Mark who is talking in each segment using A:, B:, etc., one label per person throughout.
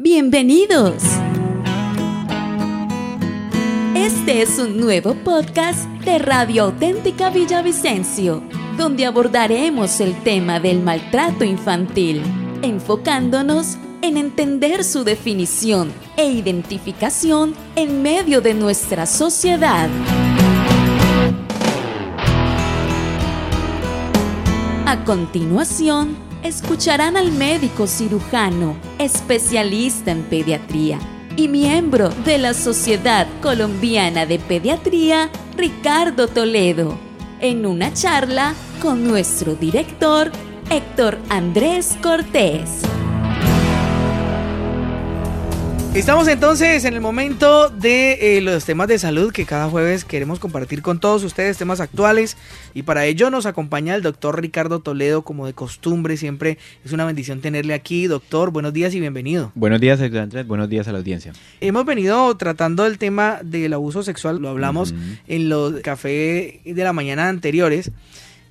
A: Bienvenidos. Este es un nuevo podcast de Radio Auténtica Villavicencio, donde abordaremos el tema del maltrato infantil, enfocándonos en entender su definición e identificación en medio de nuestra sociedad. A continuación, escucharán al médico cirujano, especialista en pediatría y miembro de la Sociedad Colombiana de Pediatría, Ricardo Toledo, en una charla con nuestro director, Héctor Andrés Cortés.
B: Estamos entonces en el momento de eh, los temas de salud que cada jueves queremos compartir con todos ustedes, temas actuales. Y para ello nos acompaña el doctor Ricardo Toledo, como de costumbre. Siempre es una bendición tenerle aquí. Doctor, buenos días y bienvenido.
C: Buenos días, Andrés. Buenos días a la audiencia.
B: Hemos venido tratando el tema del abuso sexual. Lo hablamos en los cafés de la mañana anteriores.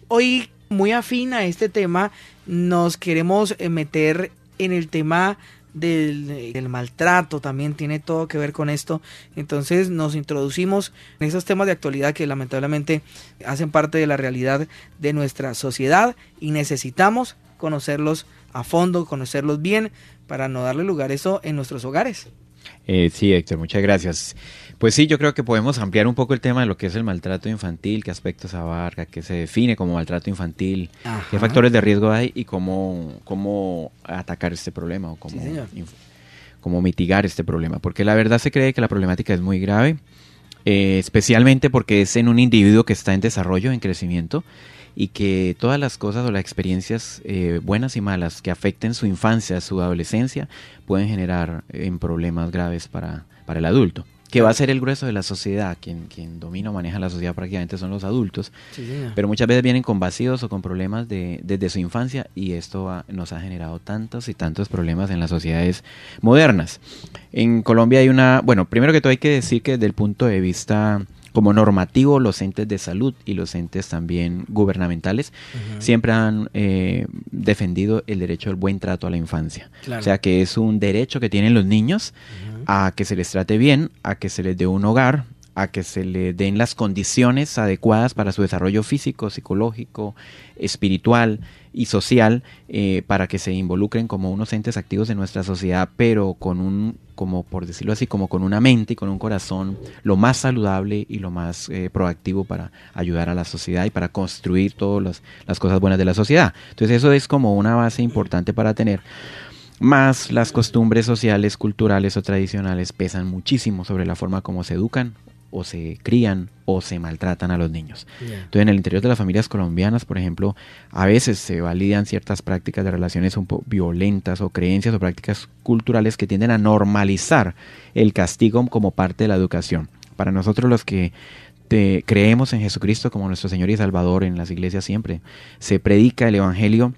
B: Hoy, muy afín a este tema, nos queremos eh, meter en el tema del, maltrato también tiene todo que ver con esto. Entonces nos introducimos en esos temas de actualidad que lamentablemente hacen parte de la realidad de nuestra sociedad y necesitamos conocerlos a fondo, conocerlos bien para no darle lugar a eso en nuestros hogares.
C: Eh, sí, Héctor, muchas gracias. Pues sí, yo creo que podemos ampliar un poco el tema de lo que es el maltrato infantil, qué aspectos abarca, qué se define como maltrato infantil, qué factores de riesgo hay y cómo, cómo atacar este problema o cómo, cómo mitigar este problema. Porque la verdad se cree que la problemática es muy grave, eh, especialmente porque es en un individuo que está en desarrollo, en crecimiento, y que todas las cosas o las experiencias eh, buenas y malas que afecten su infancia, su adolescencia, pueden generar en problemas graves para, para el adulto que va a ser el grueso de la sociedad, quien, quien domina o maneja la sociedad prácticamente son los adultos, pero muchas veces vienen con vacíos o con problemas de, desde su infancia y esto nos ha generado tantos y tantos problemas en las sociedades modernas. En Colombia hay una, bueno, primero que todo hay que decir que desde el punto de vista como normativo los entes de salud y los entes también gubernamentales siempre han eh, defendido el derecho al buen trato a la infancia. O sea que es un derecho que tienen los niños a que se les trate bien, a que se les dé un hogar, a que se les den las condiciones adecuadas para su desarrollo físico, psicológico, espiritual y social, eh, para que se involucren como unos entes activos de nuestra sociedad, pero con un, como por decirlo así, como con una mente y con un corazón lo más saludable y lo más eh, proactivo para ayudar a la sociedad y para construir todas las cosas buenas de la sociedad. Entonces eso es como una base importante para tener más las costumbres sociales, culturales o tradicionales pesan muchísimo sobre la forma como se educan o se crían o se maltratan a los niños. Entonces, en el interior de las familias colombianas, por ejemplo, a veces se validan ciertas prácticas de relaciones un poco violentas o creencias o prácticas culturales que tienden a normalizar el castigo como parte de la educación. Para nosotros los que creemos en Jesucristo como nuestro Señor y Salvador en las iglesias siempre, se predica el Evangelio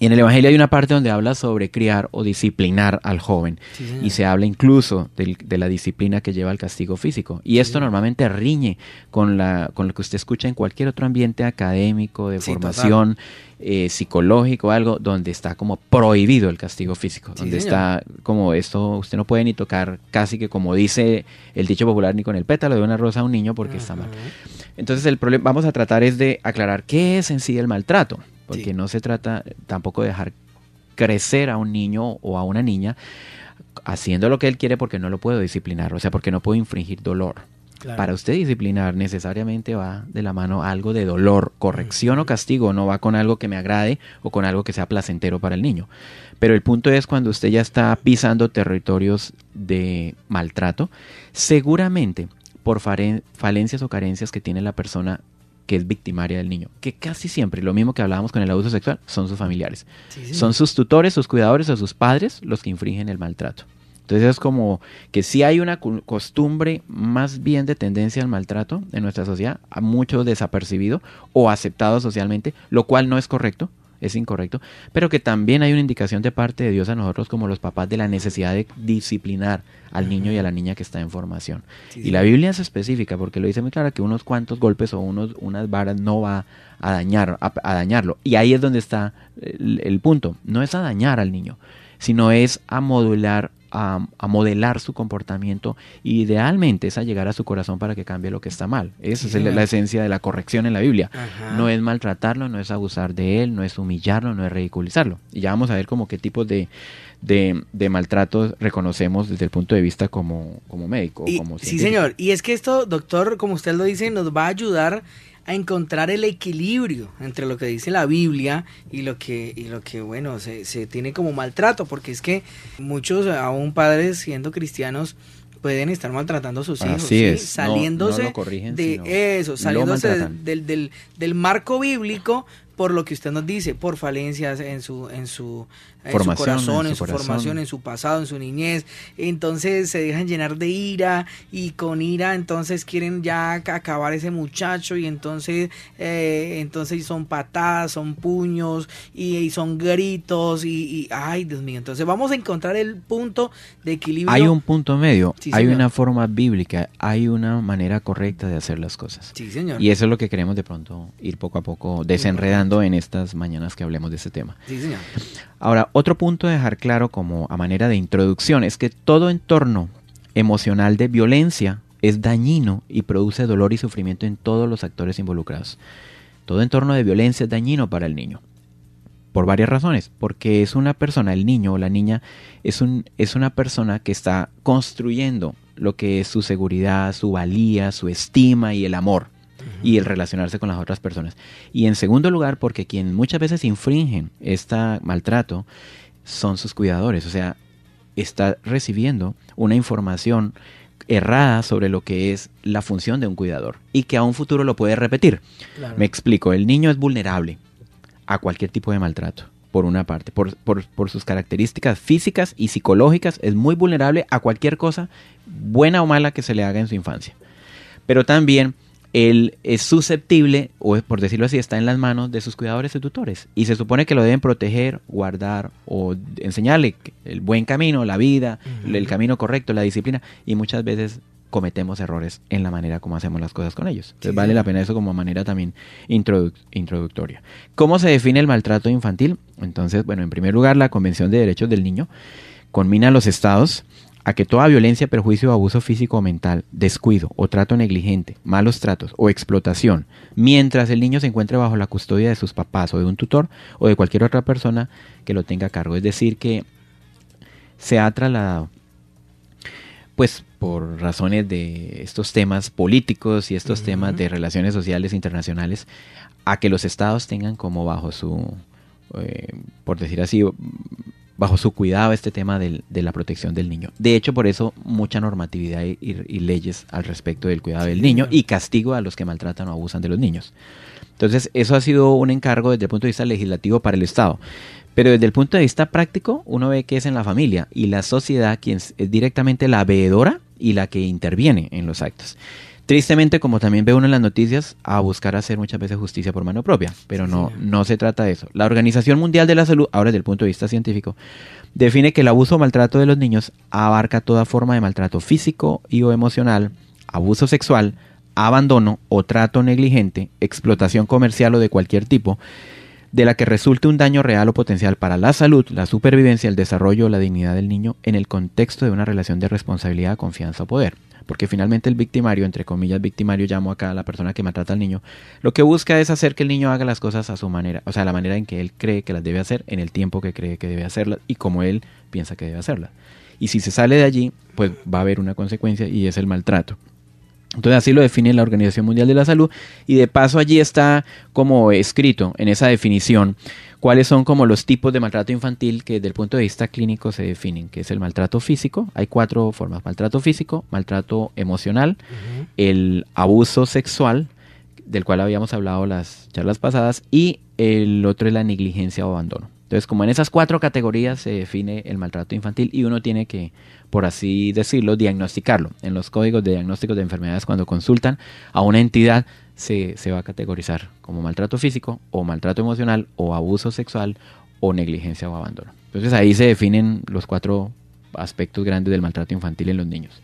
C: y en el Evangelio hay una parte donde habla sobre criar o disciplinar al joven. y se habla incluso de, la disciplina que lleva al castigo físico. Y esto normalmente riñe con, la, con lo que usted escucha en cualquier otro ambiente académico, de formación, eh, psicológico, algo donde está como prohibido el castigo físico. donde está como esto, usted no puede ni tocar casi que como dice el dicho popular, ni con el pétalo de una rosa a un niño porque está mal. Entonces el problema, vamos a tratar es de aclarar qué es en sí el maltrato porque no se trata tampoco de dejar crecer a un niño o a una niña haciendo lo que él quiere porque no lo puedo disciplinar, o sea, porque no puedo infringir dolor. Para usted disciplinar necesariamente va de la mano algo de dolor, corrección o castigo, no va con algo que me agrade o con algo que sea placentero para el niño. Pero el punto es cuando usted ya está pisando territorios de maltrato, seguramente por falencias o carencias que tiene la persona que es victimaria del niño, que casi siempre, lo mismo que hablábamos con el abuso sexual, son sus familiares. Son sus tutores, sus cuidadores o sus padres los que infringen el maltrato. Entonces es como que si hay una costumbre más bien de tendencia al maltrato en nuestra sociedad, mucho desapercibido o aceptado socialmente, lo cual no es correcto, es incorrecto, pero que también hay una indicación de parte de Dios a nosotros como los papás de la necesidad de disciplinar al niño y a la niña que está en formación. y la Biblia es específica porque lo dice muy claro que unos cuantos golpes o unos, unas varas no va a dañar a, dañarlo. Y ahí es donde está el, punto, no es a dañar al niño, sino es a modular a, modelar su comportamiento y idealmente es a llegar a su corazón para que cambie lo que está mal. Esa es la, esencia de la corrección en la Biblia. No es maltratarlo, no es abusar de él, no es humillarlo, no es ridiculizarlo. Y ya vamos a ver como qué tipos de, de, de maltratos reconocemos desde el punto de vista como, como médico. como
B: sí, señor. Y es que esto, doctor, como usted lo dice, nos va a ayudar a encontrar el equilibrio entre lo que dice la Biblia y lo que, y lo que bueno, se, se tiene como maltrato, porque es que muchos, aún padres siendo cristianos, pueden estar maltratando a sus hijos, saliéndose de eso, saliéndose del, del, del, marco bíblico por lo que usted nos dice, por falencias en su, en su, en su corazón, en su, formación, en su pasado, en su niñez. Entonces se dejan llenar de ira y con ira entonces quieren ya acabar ese muchacho y entonces, eh, entonces son patadas, son puños y, son gritos y, ay Dios mío. Entonces vamos a encontrar el punto de equilibrio.
C: Hay un punto medio, hay una forma bíblica, hay una manera correcta de hacer las cosas.
B: Sí, señor.
C: Y eso es lo que queremos de pronto ir poco a poco desenredando en estas mañanas que hablemos de este tema. Ahora, otro punto a dejar claro como a manera de introducción es que todo entorno emocional de violencia es dañino y produce dolor y sufrimiento en todos los actores involucrados. Todo entorno de violencia es dañino para el niño. Por varias razones. Porque es una persona, el niño o la niña, es, un, es una persona que está construyendo lo que es su seguridad, su valía, su estima y el amor y el relacionarse con las otras personas. Y en segundo lugar, porque quien muchas veces infringen este maltrato son sus cuidadores, o sea, está recibiendo una información errada sobre lo que es la función de un cuidador y que a un futuro lo puede repetir. Me explico, el niño es vulnerable a cualquier tipo de maltrato por una parte, por, por, por, sus características físicas y psicológicas, es muy vulnerable a cualquier cosa, buena o mala, que se le haga en su infancia. Pero también él es susceptible, o por decirlo así, está en las manos de sus cuidadores y tutores. Y se supone que lo deben proteger, guardar o enseñarle el buen camino, la vida, el camino correcto, la disciplina. Y muchas veces cometemos errores en la manera como hacemos las cosas con ellos. Entonces vale la pena eso como manera también introductoria. ¿Cómo se define el maltrato infantil? Entonces, bueno, en primer lugar, la Convención de Derechos del Niño conmina a los estados a que toda violencia, perjuicio o abuso físico o mental, descuido o trato negligente, malos tratos o explotación, mientras el niño se encuentre bajo la custodia de sus papás o de un tutor o de cualquier otra persona que lo tenga a cargo. Es decir, que se ha trasladado, pues por razones de estos temas políticos y estos temas de relaciones sociales internacionales, a que los estados tengan como bajo su, eh, por decir así, bajo su cuidado este tema de la protección del niño. De hecho, por eso mucha normatividad y, leyes al respecto del cuidado del niño y castigo a los que maltratan o abusan de los niños. Entonces, eso ha sido un encargo desde el punto de vista legislativo para el Estado. Pero desde el punto de vista práctico, uno ve que es en la familia y la sociedad quien es directamente la veedora y la que interviene en los actos. Tristemente, como también ve uno en las noticias, a buscar hacer muchas veces justicia por mano propia, pero no, no se trata de eso. La Organización Mundial de la Salud, ahora desde el punto de vista científico, define que el abuso o maltrato de los niños abarca toda forma de maltrato físico y o emocional, abuso sexual, abandono o trato negligente, explotación comercial o de cualquier tipo, de la que resulte un daño real o potencial para la salud, la supervivencia, el desarrollo o la dignidad del niño en el contexto de una relación de responsabilidad, confianza o poder porque finalmente el victimario, entre comillas victimario, llamo acá a la persona que maltrata al niño, lo que busca es hacer que el niño haga las cosas a su manera, o sea, la manera en que él cree que las debe hacer, en el tiempo que cree que debe hacerlas y como él piensa que debe hacerlas. Y si se sale de allí, pues va a haber una consecuencia y es el maltrato. Entonces así lo define la Organización Mundial de la Salud y de paso allí está como escrito en esa definición cuáles son como los tipos de maltrato infantil que desde el punto de vista clínico se definen, que es el maltrato físico, hay cuatro formas, maltrato físico, maltrato emocional, el abuso sexual, del cual habíamos hablado las charlas pasadas, y el otro es la negligencia o abandono. Entonces, como en esas cuatro categorías se define el maltrato infantil y uno tiene que, por así decirlo, diagnosticarlo. En los códigos de diagnóstico de enfermedades, cuando consultan a una entidad, se, se va a categorizar como maltrato físico o maltrato emocional o abuso sexual o negligencia o abandono. Entonces ahí se definen los cuatro aspectos grandes del maltrato infantil en los niños.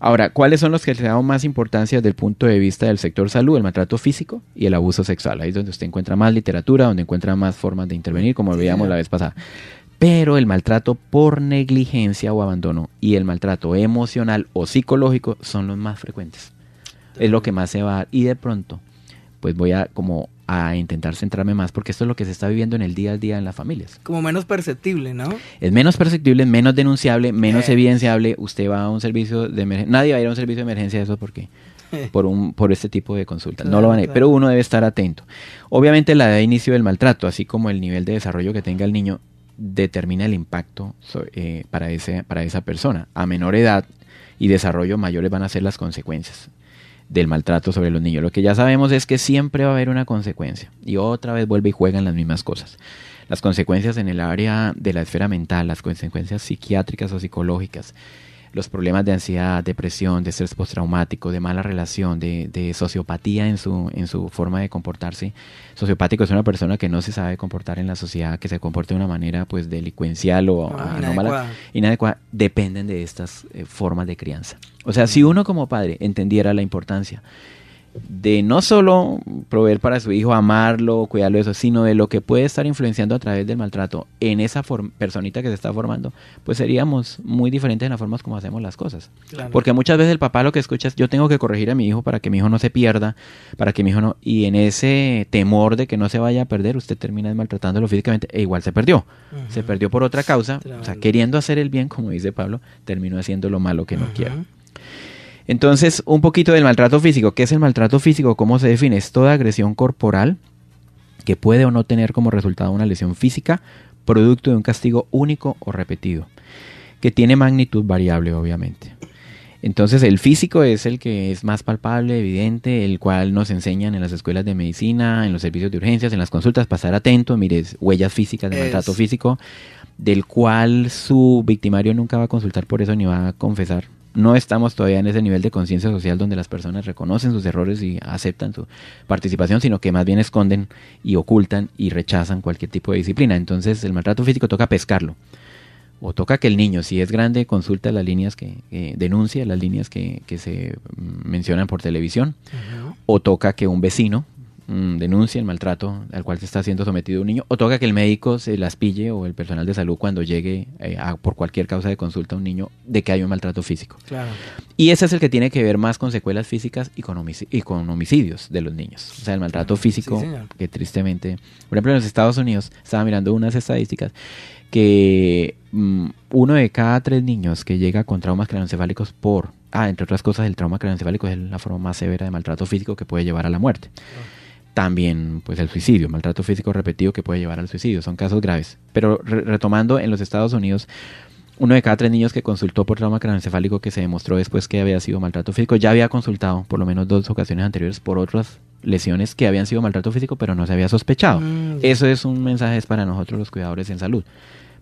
C: Ahora, ¿cuáles son los que se dan más importancia desde el punto de vista del sector salud? El maltrato físico y el abuso sexual. Ahí es donde usted encuentra más literatura, donde encuentra más formas de intervenir, como veíamos la vez pasada. Pero el maltrato por negligencia o abandono y el maltrato emocional o psicológico son los más frecuentes. Es lo que más se va a Y de pronto, pues voy a como a intentar centrarme más porque esto es lo que se está viviendo en el día a día en las familias.
B: Como menos perceptible, ¿no?
C: Es menos perceptible, menos denunciable, menos eh. evidenciable. Usted va a un servicio de emergencia, nadie va a ir a un servicio de emergencia de eso porque por un por este tipo de consultas. no lo van a ir, pero uno debe estar atento. Obviamente la edad de inicio del maltrato, así como el nivel de desarrollo que tenga el niño, determina el impacto eh, para, ese, para esa persona. A menor edad y desarrollo mayores van a ser las consecuencias del maltrato sobre los niños. Lo que ya sabemos es que siempre va a haber una consecuencia y otra vez vuelve y juegan las mismas cosas. Las consecuencias en el área de la esfera mental, las consecuencias psiquiátricas o psicológicas, los problemas de ansiedad, depresión, de estrés postraumático, de mala relación, de, de, sociopatía en su, en su forma de comportarse. Sociopático es una persona que no se sabe comportar en la sociedad, que se comporta de una manera pues delincuencial o anómala, inadecuada, dependen de estas eh, formas de crianza. O sea, si uno como padre entendiera la importancia de no solo proveer para su hijo, amarlo, cuidarlo de eso, sino de lo que puede estar influenciando a través del maltrato en esa personita que se está formando, pues seríamos muy diferentes en las formas como hacemos las cosas. Porque muchas veces el papá lo que escucha es yo tengo que corregir a mi hijo para que mi hijo no se pierda, para que mi hijo no... Y en ese temor de que no se vaya a perder, usted termina maltratándolo físicamente e igual se perdió. Se perdió por otra causa, o sea, queriendo hacer el bien, como dice Pablo, terminó haciendo lo malo que no quiere. Entonces, un poquito del maltrato físico. ¿Qué es el maltrato físico? ¿Cómo se define? Es toda agresión corporal que puede o no tener como resultado una lesión física, producto de un castigo único o repetido, que tiene magnitud variable, obviamente. Entonces el físico es el que es más palpable, evidente, el cual nos enseñan en las escuelas de medicina, en los servicios de urgencias, en las consultas, pasar atento, mire, huellas físicas de maltrato físico, del cual su victimario nunca va a consultar por eso ni va a confesar no estamos todavía en ese nivel de conciencia social donde las personas reconocen sus errores y aceptan su participación, sino que más bien esconden y ocultan y rechazan cualquier tipo de disciplina. Entonces el maltrato físico toca pescarlo. O toca que el niño, si es grande, consulte las líneas que, denuncia, las líneas que, se mencionan por televisión. O toca que un vecino Mm, denuncia el maltrato al cual se está siendo sometido un niño, o toca que el médico se las pille o el personal de salud cuando llegue eh, por cualquier causa de consulta a un niño de que hay un maltrato físico. Y ese es el que tiene que ver más con secuelas físicas y con, homicidios de los niños. O sea, el maltrato físico, que tristemente, por ejemplo, en los Estados Unidos, estaba mirando unas estadísticas que mm, uno de cada tres niños que llega con traumas craneoencefálicos por, ah, entre otras cosas, el trauma craneoencefálico es la forma más severa de maltrato físico que puede llevar a la muerte. También pues el suicidio, maltrato físico repetido que puede llevar al suicidio, son casos graves. Pero retomando en los Estados Unidos, uno de cada tres niños que consultó por trauma craneoencefálico que se demostró después que había sido maltrato físico, ya había consultado por lo menos dos ocasiones anteriores por otras lesiones que habían sido maltrato físico, pero no se había sospechado. Mm, Eso es un mensaje para nosotros los cuidadores en salud.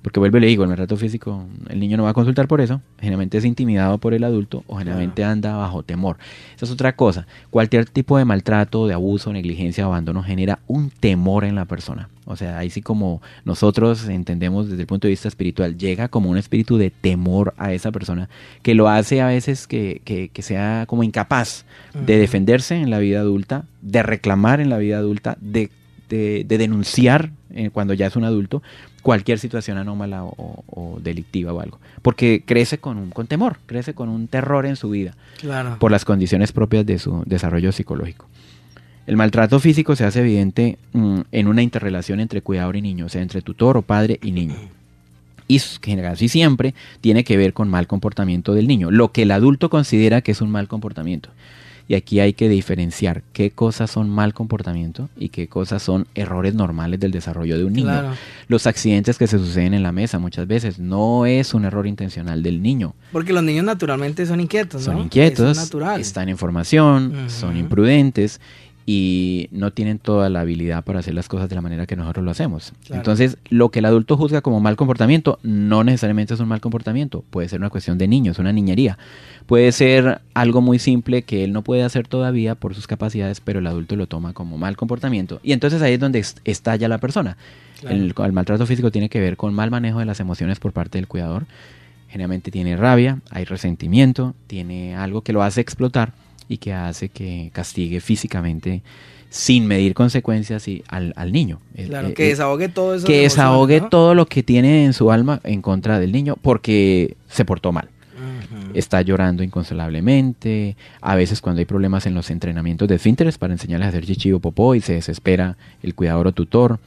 C: Porque vuelve y le digo, el maltrato físico, el niño no va a consultar por eso, generalmente es intimidado por el adulto o generalmente anda bajo temor. Esa es otra cosa. Cualquier tipo de maltrato, de abuso, negligencia abandono genera un temor en la persona. O sea, ahí sí como nosotros entendemos desde el punto de vista espiritual, llega como un espíritu de temor a esa persona que lo hace a veces que, que, que sea como incapaz de defenderse en la vida adulta, de reclamar en la vida adulta, de, de, denunciar eh, cuando ya es un adulto cualquier situación anómala o, delictiva o algo. Porque crece con, un, con temor, crece con un terror en su vida. Por las condiciones propias de su desarrollo psicológico. El maltrato físico se hace evidente mm, en una interrelación entre cuidador y niño, o sea, entre tutor o padre y niño. Y casi siempre tiene que ver con mal comportamiento del niño, lo que el adulto considera que es un mal comportamiento. Y aquí hay que diferenciar qué cosas son mal comportamiento y qué cosas son errores normales del desarrollo de un niño. Los accidentes que se suceden en la mesa muchas veces no es un error intencional del niño.
B: Porque los niños naturalmente son inquietos.
C: Son inquietos, están en formación, son imprudentes y no tienen toda la habilidad para hacer las cosas de la manera que nosotros lo hacemos. Entonces, lo que el adulto juzga como mal comportamiento no necesariamente es un mal comportamiento, puede ser una cuestión de niños, una niñería. Puede ser algo muy simple que él no puede hacer todavía por sus capacidades, pero el adulto lo toma como mal comportamiento. Y entonces ahí es donde estalla la persona. El, el maltrato físico tiene que ver con mal manejo de las emociones por parte del cuidador. Generalmente tiene rabia, hay resentimiento, tiene algo que lo hace explotar y que hace que castigue físicamente sin medir consecuencias y al, niño.
B: Claro, que desahogue todo eso.
C: Que desahogue todo lo que tiene en su alma en contra del niño porque se portó mal. Está llorando inconsolablemente. A veces cuando hay problemas en los entrenamientos de esfínteres para enseñarles a hacer chichi o popó y se desespera el cuidador o tutor.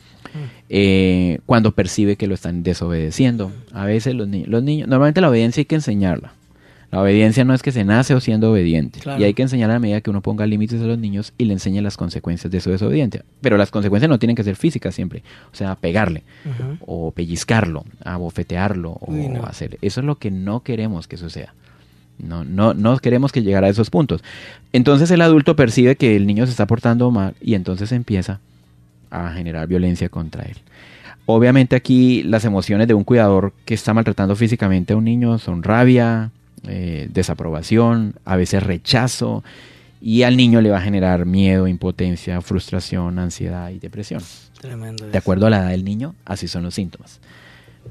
C: Eh, cuando percibe que lo están desobedeciendo. A veces los, los niños, normalmente la obediencia hay que enseñarla. La obediencia no es que se nace o siendo obediente. Y hay que enseñar a medida que uno ponga límites a los niños y le enseñe las consecuencias de su desobediencia. Pero las consecuencias no tienen que ser físicas siempre. O sea, pegarle, o pellizcarlo, abofetearlo, o hacer. Eso es lo que no queremos que suceda. No, no, no queremos que llegara a esos puntos. Entonces el adulto percibe que el niño se está portando mal y entonces empieza a generar violencia contra él. Obviamente aquí las emociones de un cuidador que está maltratando físicamente a un niño son rabia, eh, desaprobación, a veces rechazo, y al niño le va a generar miedo, impotencia, frustración, ansiedad y depresión. de acuerdo a la edad del niño, así son los síntomas.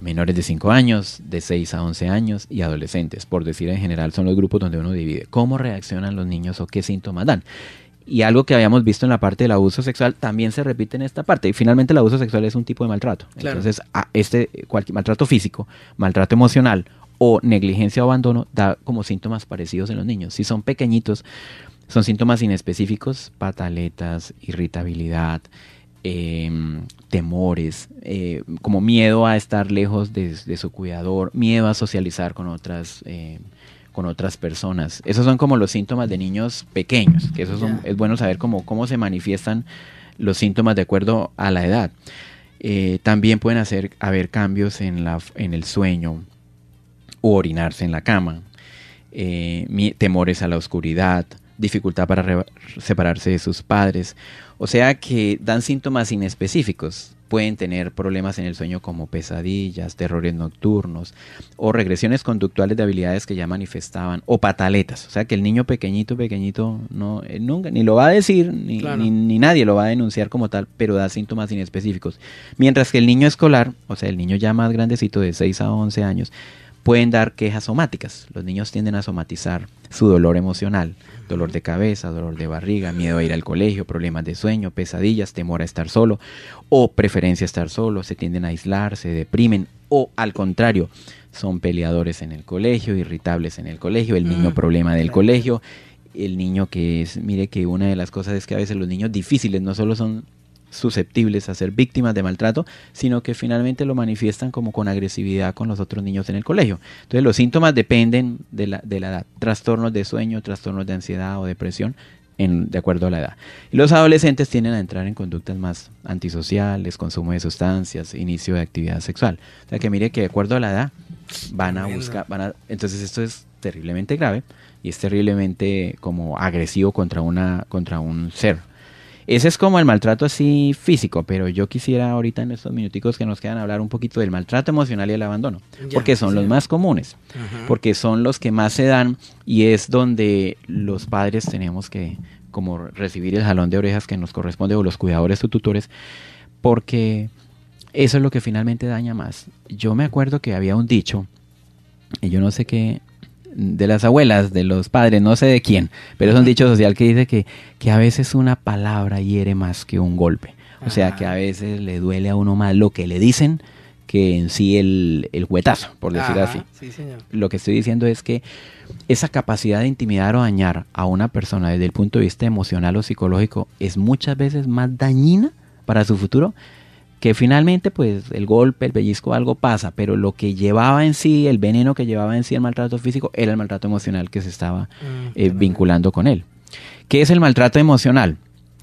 C: Menores de 5 años, de 6 a 11 años y adolescentes, por decir en general, son los grupos donde uno divide. ¿Cómo reaccionan los niños o qué síntomas dan? Y algo que habíamos visto en la parte del abuso sexual también se repite en esta parte. Y finalmente el abuso sexual es un tipo de maltrato. Entonces, a este cualquier maltrato físico, maltrato emocional o negligencia o abandono da como síntomas parecidos en los niños. Si son pequeñitos, son síntomas inespecíficos, pataletas, irritabilidad, em, temores, eh, como miedo a estar lejos de, su cuidador, miedo a socializar con otras, em, con otras personas. Esos son como los síntomas de niños pequeños, que eso es bueno saber cómo, cómo se manifiestan los síntomas de acuerdo a la edad. Eh, también pueden hacer, haber cambios en, la, en el sueño, o orinarse en la cama, eh, temores a la oscuridad, dificultad para separarse de sus padres. O sea que dan síntomas inespecíficos. Pueden tener problemas en el sueño como pesadillas, terrores nocturnos o regresiones conductuales de habilidades que ya manifestaban o pataletas. O sea que el niño pequeñito, pequeñito, no, eh, nunca, ni lo va a decir, ni, ni, nadie lo va a denunciar como tal, pero da síntomas inespecíficos. Mientras que el niño escolar, o sea, el niño ya más grandecito de 6 a 11 años, pueden dar quejas somáticas. Los niños tienden a somatizar su dolor emocional, dolor de cabeza, dolor de barriga, miedo a ir al colegio, problemas de sueño, pesadillas, temor a estar solo o preferencia a estar solo, se tienden a aislar, se deprimen o al contrario, son peleadores en el colegio, irritables en el colegio, el niño mm, problema del colegio, el niño que es, mire que una de las cosas es que a veces los niños difíciles no solo son susceptibles a ser víctimas de maltrato, sino que finalmente lo manifiestan como con agresividad con los otros niños en el colegio. Entonces los síntomas dependen de la, de la edad, trastornos de sueño, trastornos de ansiedad o depresión, en, de acuerdo a la edad. Y los adolescentes tienden a entrar en conductas más antisociales, consumo de sustancias, inicio de actividad sexual. O sea que mire que de acuerdo a la edad van a buscar, van a, entonces esto es terriblemente grave y es terriblemente como agresivo contra una contra un ser ese es como el maltrato así físico, pero yo quisiera ahorita en estos minuticos que nos quedan hablar un poquito del maltrato emocional y el abandono, porque son los más comunes, porque son los que más se dan y es donde los padres tenemos que como recibir el jalón de orejas que nos corresponde o los cuidadores o tutores, porque eso es lo que finalmente daña más. Yo me acuerdo que había un dicho, y yo no sé qué, de las abuelas, de los padres, no sé de quién, pero es un dicho social que dice que, que a veces una palabra hiere más que un golpe. O sea, que a veces le duele a uno más lo que le dicen que en sí el, el huetazo, por decir así. Lo que estoy diciendo es que esa capacidad de intimidar o dañar a una persona desde el punto de vista emocional o psicológico es muchas veces más dañina para su futuro que finalmente pues el golpe, el pellizco, algo pasa, pero lo que llevaba en sí, el veneno que llevaba en sí el maltrato físico, era el maltrato emocional que se estaba mm, eh, vinculando con él. ¿Qué es el maltrato emocional?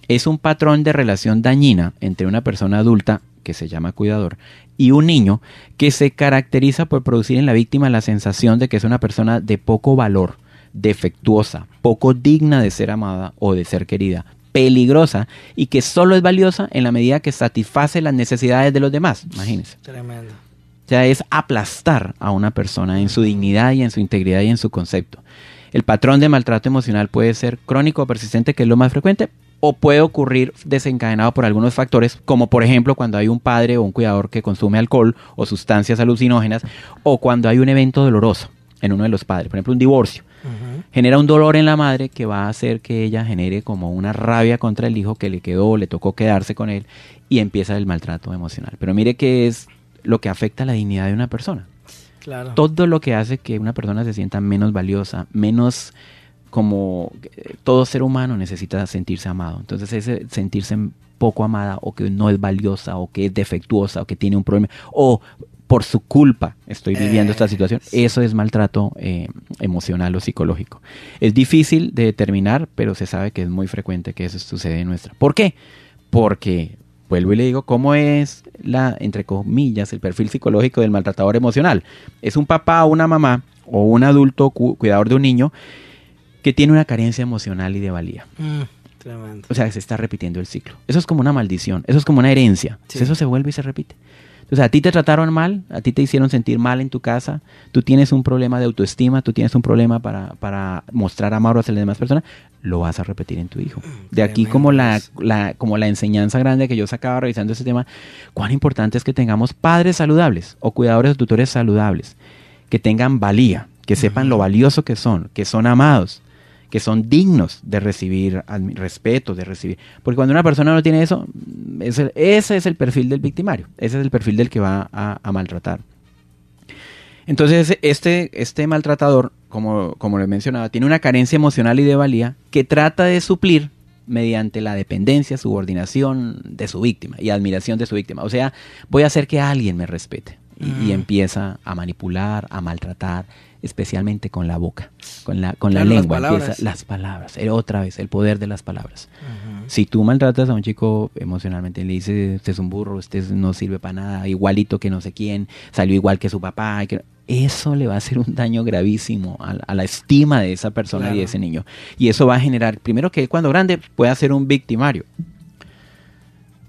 C: Es un patrón de relación dañina entre una persona adulta, que se llama cuidador, y un niño que se caracteriza por producir en la víctima la sensación de que es una persona de poco valor, defectuosa, poco digna de ser amada o de ser querida, peligrosa y que solo es valiosa en la medida que satisface las necesidades de los demás. Imagínense. Tremendo. O sea, es aplastar a una persona en su dignidad y en su integridad y en su concepto. El patrón de maltrato emocional puede ser crónico o persistente, que es lo más frecuente, o puede ocurrir desencadenado por algunos factores, como por ejemplo cuando hay un padre o un cuidador que consume alcohol o sustancias alucinógenas, o cuando hay un evento doloroso en uno de los padres, por ejemplo un divorcio. Genera un dolor en la madre que va a hacer que ella genere como una rabia contra el hijo que le quedó, le tocó quedarse con él y empieza el maltrato emocional. Pero mire que es lo que afecta la dignidad de una persona. Claro. Todo lo que hace que una persona se sienta menos valiosa, menos como eh, todo ser humano necesita sentirse amado. Entonces ese sentirse poco amada o que no es valiosa o que es defectuosa o que tiene un problema o por su culpa estoy viviendo esta situación, eso es maltrato eh, emocional o psicológico. Es difícil de determinar, pero se sabe que es muy frecuente que eso sucede en nuestra. ¿Por qué? Porque, vuelvo y le digo, ¿cómo es la, entre comillas, el perfil psicológico del maltratador emocional? Es un papá o una mamá o un adulto cuidador de un niño que tiene una carencia emocional y de valía. Mm, o sea, se está repitiendo el ciclo. Eso es como una maldición, eso es como una herencia. Eso se vuelve y se repite. Entonces, a ti te trataron mal, a ti te hicieron sentir mal en tu casa, tú tienes un problema de autoestima, tú tienes un problema para, para mostrar amor hacia las demás personas, lo vas a repetir en tu hijo. De aquí como la, la, como la enseñanza grande que yo sacaba revisando este tema, cuán importante es que tengamos padres saludables o cuidadores o tutores saludables, que tengan valía, que sepan lo valioso que son, que son amados, que son dignos de recibir respeto, de recibir. Porque cuando una persona no tiene eso, ese, es el perfil del victimario, ese es el perfil del que va a, maltratar. Entonces, este, este maltratador, como, como le mencionaba, tiene una carencia emocional y de valía que trata de suplir mediante la dependencia, subordinación de su víctima y admiración de su víctima. O sea, voy a hacer que alguien me respete. Y, y empieza a manipular, a maltratar, especialmente con la boca, con la, con la lengua, las palabras. las palabras, otra vez, el poder de las palabras. Si tú maltratas a un chico emocionalmente, le dices, este es un burro, este no sirve para nada, igualito que no sé quién, salió igual que su papá, eso le va a hacer un daño gravísimo a, la estima de esa persona y de ese niño. Y eso va a generar, primero que cuando grande pueda ser un victimario.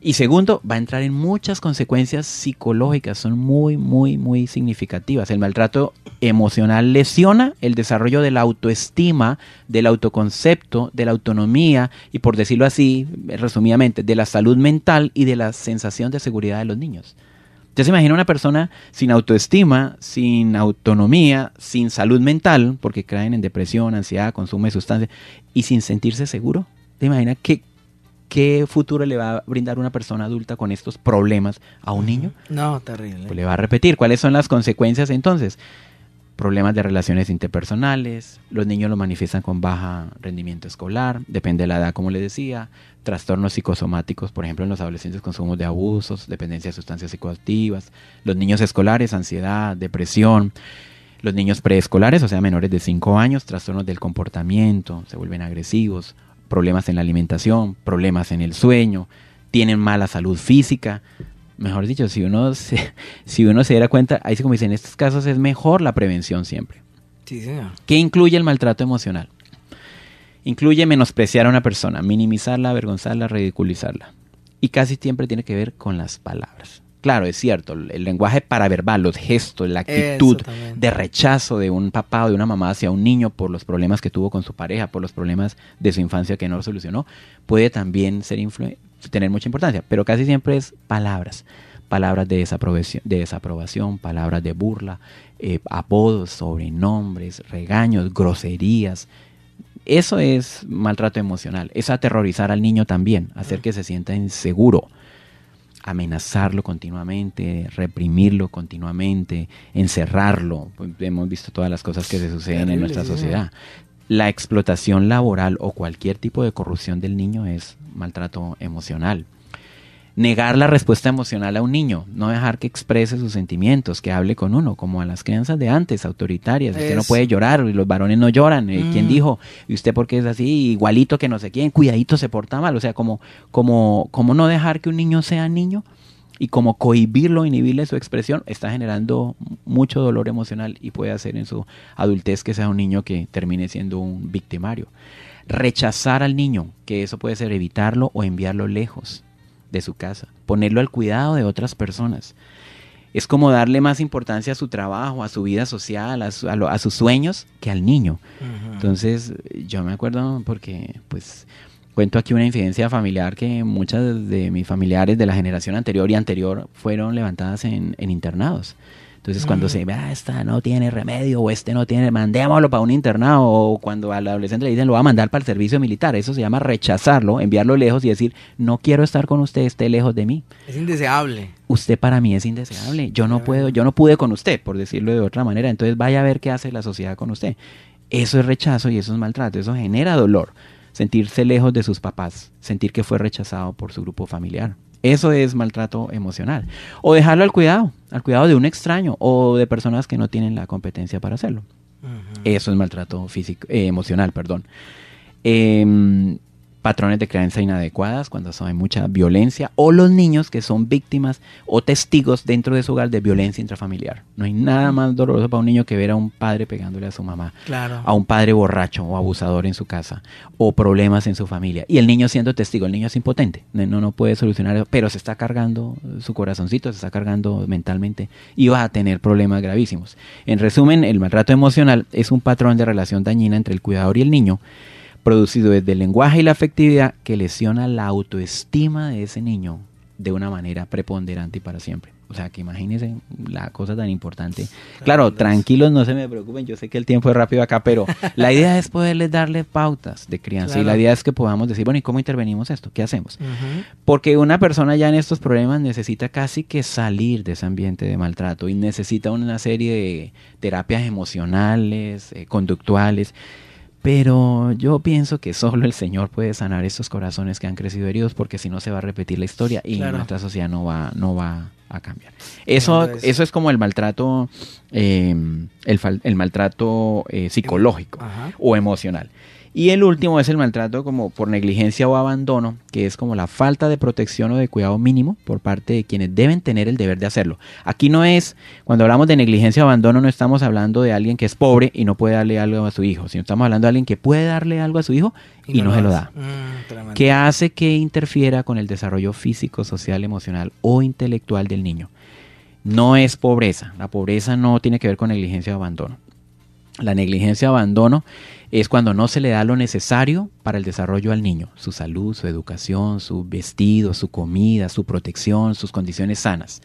C: Y segundo, va a entrar en muchas consecuencias psicológicas, son muy, muy, muy significativas. El maltrato emocional lesiona el desarrollo de la autoestima, del autoconcepto, de la autonomía y, por decirlo así, resumidamente, de la salud mental y de la sensación de seguridad de los niños. Ya se imagina una persona sin autoestima, sin autonomía, sin salud mental, porque caen en depresión, ansiedad, consumo de sustancias, y sin sentirse seguro. ¿Te imaginas qué, ¿qué futuro le va a brindar una persona adulta con estos problemas a un niño?
B: No, terrible.
C: Pues le va a repetir. ¿Cuáles son las consecuencias entonces? Problemas de relaciones interpersonales, los niños lo manifiestan con baja rendimiento escolar, depende de la edad, como le decía, trastornos psicosomáticos, por ejemplo, en los adolescentes consumo de abusos, dependencia de sustancias psicoactivas, los niños escolares, ansiedad, depresión, los niños preescolares, o sea, menores de 5 años, trastornos del comportamiento, se vuelven agresivos, problemas en la alimentación, problemas en el sueño, tienen mala salud física. Mejor dicho, si uno se, si uno se diera cuenta, ahí como dicen, en estos casos es mejor la prevención siempre.
B: Sí, señor.
C: ¿Qué incluye el maltrato emocional? Incluye menospreciar a una persona, minimizarla, avergonzarla, ridiculizarla. Y casi siempre tiene que ver con las palabras. Claro, es cierto, el lenguaje paraverbal, los gestos, la actitud de rechazo de un papá o de una mamá hacia un niño por los problemas que tuvo con su pareja, por los problemas de su infancia que no solucionó, puede también ser tener mucha importancia, pero casi siempre es palabras, palabras de desaprobación, de desaprobación palabras de burla, eh, apodos, sobrenombres, regaños, groserías. Eso es maltrato emocional, es aterrorizar al niño también, hacer que se sienta inseguro amenazarlo continuamente, reprimirlo continuamente, encerrarlo. Pues, hemos visto todas las cosas que se suceden en nuestra sociedad. La explotación laboral o cualquier tipo de corrupción del niño es maltrato emocional negar la respuesta emocional a un niño, no dejar que exprese sus sentimientos, que hable con uno, como a las crianzas de antes, autoritarias. Usted no puede llorar, y los varones no lloran. Eh, ¿Quién mm. dijo? ¿Y usted por qué es así? Igualito que no sé quién, cuidadito se porta mal. O sea, como, como, como no dejar que un niño sea niño y como cohibirlo, inhibirle su expresión, está generando mucho dolor emocional y puede hacer en su adultez que sea un niño que termine siendo un victimario. Rechazar al niño, que eso puede ser evitarlo o enviarlo lejos de su casa, ponerlo al cuidado de otras personas. Es como darle más importancia a su trabajo, a su vida social, a, a, sus sueños que al niño. Entonces, yo me acuerdo porque, pues, cuento aquí una incidencia familiar que muchas de mis familiares de la generación anterior y anterior fueron levantadas en, en internados. Entonces, cuando se ve, ah, esta no tiene remedio, o este no tiene, mandémoslo para un internado, o cuando al adolescente le dicen, lo va a mandar para el servicio militar, eso se llama rechazarlo, enviarlo lejos y decir, no quiero estar con usted, esté lejos de mí.
B: Es indeseable.
C: Usted para mí es indeseable, yo no puedo, yo no pude con usted, por decirlo de otra manera, entonces vaya a ver qué hace la sociedad con usted. Eso es rechazo y eso es maltrato, eso genera dolor, sentirse lejos de sus papás, sentir que fue rechazado por su grupo familiar. Eso es maltrato emocional. O dejarlo al cuidado, al cuidado de un extraño o de personas que no tienen la competencia para hacerlo. Eso es maltrato físico, eh, emocional, perdón. Eh, patrones de creencia inadecuadas, cuando hay mucha violencia, o los niños que son víctimas o testigos dentro de su hogar de violencia intrafamiliar. No hay nada más doloroso para un niño que ver a un padre pegándole a su mamá, a un padre borracho o abusador en su casa, o problemas en su familia. Y el niño siendo testigo, el niño es impotente, no, no puede solucionar eso, pero se está cargando su corazoncito, se está cargando mentalmente y va a tener problemas gravísimos. En resumen, el maltrato emocional es un patrón de relación dañina entre el cuidador y el niño producido desde el lenguaje y la afectividad que lesiona la autoestima de ese niño de una manera preponderante y para siempre. O sea, que imagínense la cosa tan importante. Claro, tranquilos, no se me preocupen, yo sé que el tiempo es rápido acá, pero la idea es poderles darle pautas de crianza y la idea es que podamos decir, bueno, ¿y cómo intervenimos esto? ¿Qué hacemos? Porque una persona ya en estos problemas necesita casi que salir de ese ambiente de maltrato y necesita una serie de terapias emocionales, eh, conductuales pero yo pienso que solo el Señor puede sanar estos corazones que han crecido heridos, porque si no se va a repetir la historia y nuestra sociedad no va, no va a cambiar. Eso, eso es como el maltrato, eh, el, el, maltrato eh, psicológico o emocional. Y el último es el maltrato como por negligencia o abandono, que es como la falta de protección o de cuidado mínimo por parte de quienes deben tener el deber de hacerlo. Aquí no es, cuando hablamos de negligencia o abandono, no estamos hablando de alguien que es pobre y no puede darle algo a su hijo, sino estamos hablando de alguien que puede darle algo a su hijo y, no, se lo da. Mm, que hace que interfiera con el desarrollo físico, social, emocional o intelectual del niño. No es pobreza, la pobreza no tiene que ver con negligencia o abandono. La negligencia o abandono es cuando no se le da lo necesario para el desarrollo al niño, su salud, su educación, su vestido, su comida, su protección, sus condiciones sanas.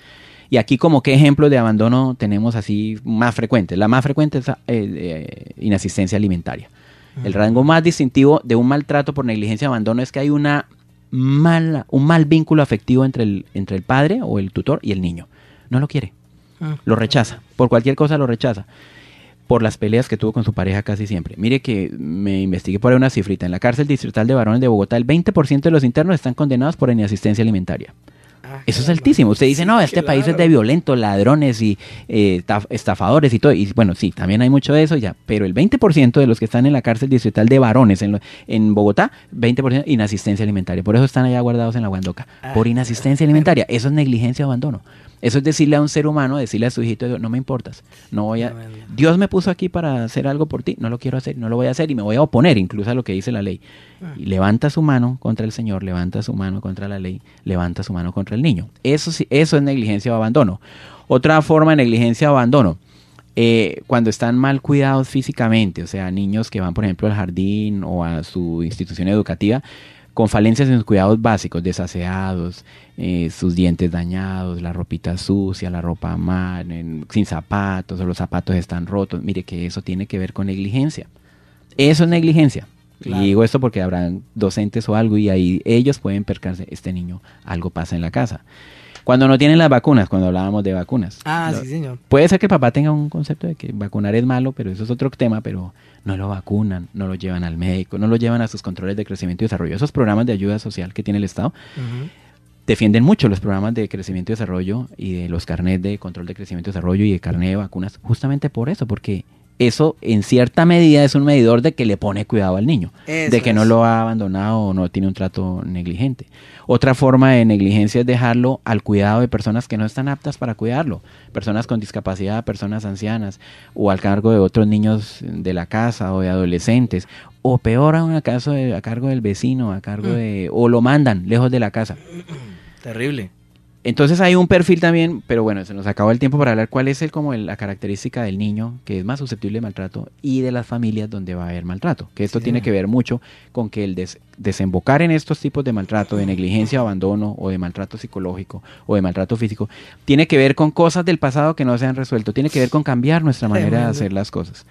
C: Y aquí como qué ejemplo de abandono tenemos así más frecuente. La más frecuente es eh, eh, inasistencia alimentaria. El rango más distintivo de un maltrato por negligencia o abandono es que hay una mala, un mal vínculo afectivo entre el, entre el padre o el tutor y el niño. No lo quiere. Ah. Lo rechaza. Por cualquier cosa lo rechaza por las peleas que tuvo con su pareja casi siempre. Mire que me investigué por ahí una cifrita. En la cárcel distrital de varones de Bogotá, el 20% de los internos están condenados por inasistencia alimentaria. Ah, Eso es altísimo. Usted dice, no, este país es de violentos, ladrones y eh, estafadores y todo. Y bueno, sí, también hay mucho de eso ya. Pero el 20% de los que están en la cárcel distrital de varones en, en Bogotá, 20% inasistencia alimentaria. Por eso están allá guardados en la Guandoca. por ah, inasistencia alimentaria. Eso es negligencia o abandono. Eso es decirle a un ser humano, decirle a su hijito, no me importas, no voy a... Dios me puso aquí para hacer algo por ti, no lo quiero hacer, no lo voy a hacer y me voy a oponer incluso a lo que dice la ley. Ah. Y levanta su mano contra el Señor, levanta su mano contra la ley, levanta su mano contra el niño. Eso, sí, eso es negligencia o abandono. Otra forma de negligencia o abandono, eh, cuando están mal cuidados físicamente, o sea, niños que van, por ejemplo, al jardín o a su institución educativa, con falencias en sus cuidados básicos, desaseados, eh, sus dientes dañados, la ropita sucia, la ropa mal, sin zapatos o los zapatos están rotos. Mire que eso tiene que ver con negligencia. Eso es negligencia. Y digo esto porque habrán docentes o algo y ahí ellos pueden percarse, este niño, algo pasa en la casa. Cuando no tienen las vacunas, cuando hablábamos de vacunas.
B: Ah, sí, señor.
C: Puede ser que papá tenga un concepto de que vacunar es malo, pero eso es otro tema, pero no lo vacunan, no lo llevan al médico, no lo llevan a sus controles de crecimiento y desarrollo. Esos programas de ayuda social que tiene el Estado defienden mucho los programas de crecimiento y desarrollo y de los carnets de control de crecimiento y desarrollo y de carnet de vacunas, justamente por eso, porque eso en cierta medida es un medidor de que le pone cuidado al niño, de que no lo ha abandonado o no tiene un trato negligente. Otra forma de negligencia es dejarlo al cuidado de personas que no están aptas para cuidarlo, personas con discapacidad, personas ancianas, o al cargo de otros niños de la casa o de adolescentes, o peor aún a, a cargo del vecino, a cargo mm. de, o lo mandan lejos de la casa.
B: Terrible.
C: Entonces hay un perfil también, pero bueno, se nos acabó el tiempo para hablar cuál es el, como la característica del niño que es más susceptible de maltrato y de las familias donde va a haber maltrato. Que esto tiene que ver mucho con que el desembocar en estos tipos de maltrato, de negligencia, abandono o de maltrato psicológico o de maltrato físico, tiene que ver con cosas del pasado que no se han resuelto, tiene que ver con cambiar nuestra manera de hacer las cosas.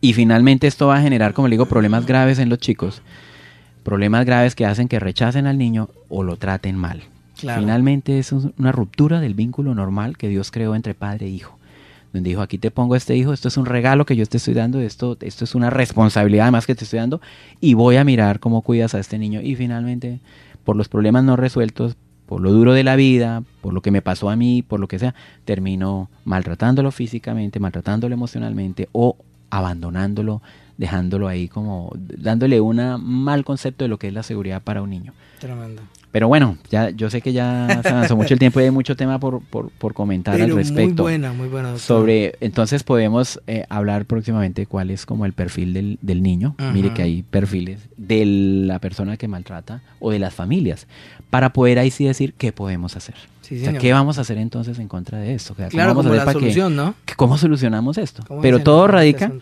C: Y finalmente esto va a generar, como le digo, problemas graves en los chicos, problemas graves que hacen que rechacen al niño o lo traten mal. Finalmente es una ruptura del vínculo normal que Dios creó entre padre e hijo. Donde dijo, aquí te pongo este hijo, esto es un regalo que yo te estoy dando, esto, esto es una responsabilidad además que te estoy dando, y voy a mirar cómo cuidas a este niño. Y finalmente, por los problemas no resueltos, por lo duro de la vida, por lo que me pasó a mí, por lo que sea, termino maltratándolo físicamente, maltratándolo emocionalmente o abandonándolo, dejándolo ahí como dándole un mal concepto de lo que es la seguridad para un niño. Tremendo. Pero bueno, ya yo sé que ya se avanzó mucho el tiempo y hay mucho tema por, por, comentar al respecto.
B: Muy buena, muy buena.
C: Sobre, entonces podemos eh, hablar próximamente cuál es como el perfil del, del niño. Mire que hay perfiles de la persona que maltrata o de las familias para poder ahí sí decir qué podemos hacer. ¿Qué vamos a hacer entonces en contra de esto?
B: claro, como la solución, ¿no?
C: ¿Cómo solucionamos esto? Pero todo este radica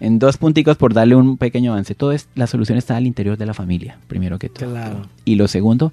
C: en dos punticos por darle un pequeño avance. Todo es, la solución está al interior de la familia, primero que todo. Y lo segundo,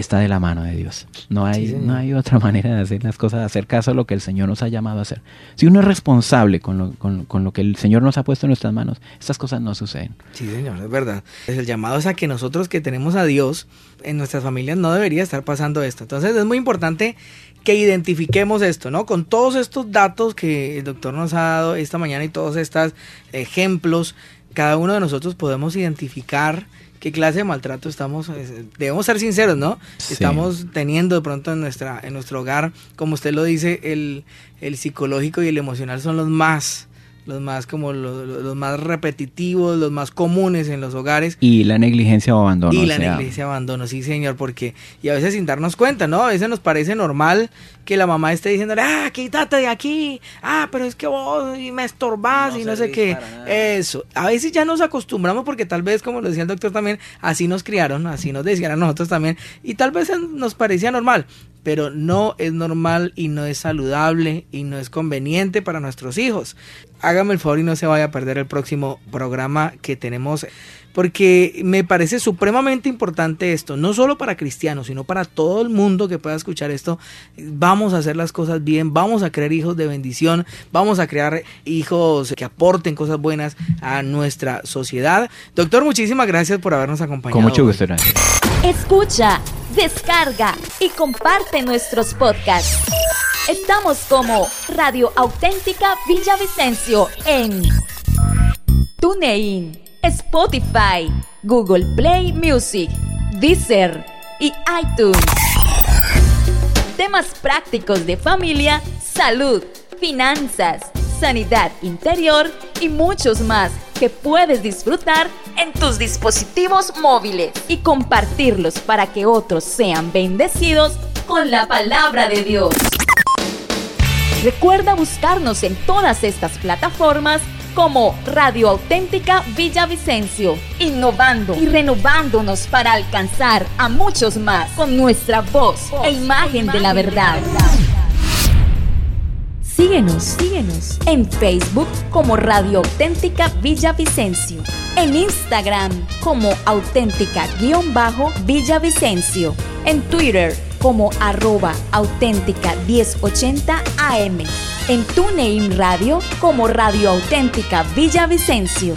C: está de la mano de Dios. No hay, no hay otra manera de hacer las cosas, de hacer caso a lo que el Señor nos ha llamado a hacer. Si uno es responsable con lo, con, con lo que el Señor nos ha puesto en nuestras manos, estas cosas no suceden.
B: Sí, Señor, es verdad. El llamado es a que nosotros que tenemos a Dios en nuestras familias no debería estar pasando esto. Entonces es muy importante que identifiquemos esto, ¿no? Con todos estos datos que el doctor nos ha dado esta mañana y todos estos ejemplos, cada uno de nosotros podemos identificar qué clase de maltrato estamos, eh, debemos ser sinceros, ¿no? Estamos teniendo de pronto en nuestra, en nuestro hogar, como usted lo dice, el, el psicológico y el emocional son los más los más como los, más repetitivos, los más comunes en los hogares.
C: Y la negligencia o abandono.
B: Y la negligencia o abandono, sí señor, porque, y a veces sin darnos cuenta, ¿no? A veces nos parece normal que la mamá esté diciendo, ah, quítate de aquí, ah, pero es que vos me estorbás y no sé qué. Eso, a veces ya nos acostumbramos porque tal vez, como lo decía el doctor también, así nos criaron, así nos decían a nosotros también, y tal vez nos parecía normal, pero no es normal y no es saludable y no es conveniente para nuestros hijos. Hágame el favor y no se vaya a perder el próximo programa que tenemos porque me parece supremamente importante esto, no solo para cristianos, sino para todo el mundo que pueda escuchar esto. Vamos a hacer las cosas bien, vamos a crear hijos de bendición, vamos a crear hijos que aporten cosas buenas a nuestra sociedad. Doctor, muchísimas gracias por habernos acompañado.
C: Con mucho gusto.
A: Escucha, descarga y comparte nuestros podcasts. Estamos como Radio Auténtica Villavicencio en TuneIn Spotify, Google Play Music, Deezer y iTunes. Temas prácticos de familia, salud, finanzas, sanidad interior y muchos más que puedes disfrutar en tus dispositivos móviles y compartirlos para que otros sean bendecidos con la palabra de Dios. Recuerda buscarnos en todas estas plataformas como Radio Auténtica Villavicencio, innovando y renovándonos para alcanzar a muchos más con nuestra voz, e imagen, de la verdad. Síguenos, síguenos en Facebook como Radio Auténtica Villavicencio, en Instagram como auténtica-villavicencio, en Twitter como arroba auténtica 1080 AM en TuneIn Radio como Radio Auténtica Villavicencio.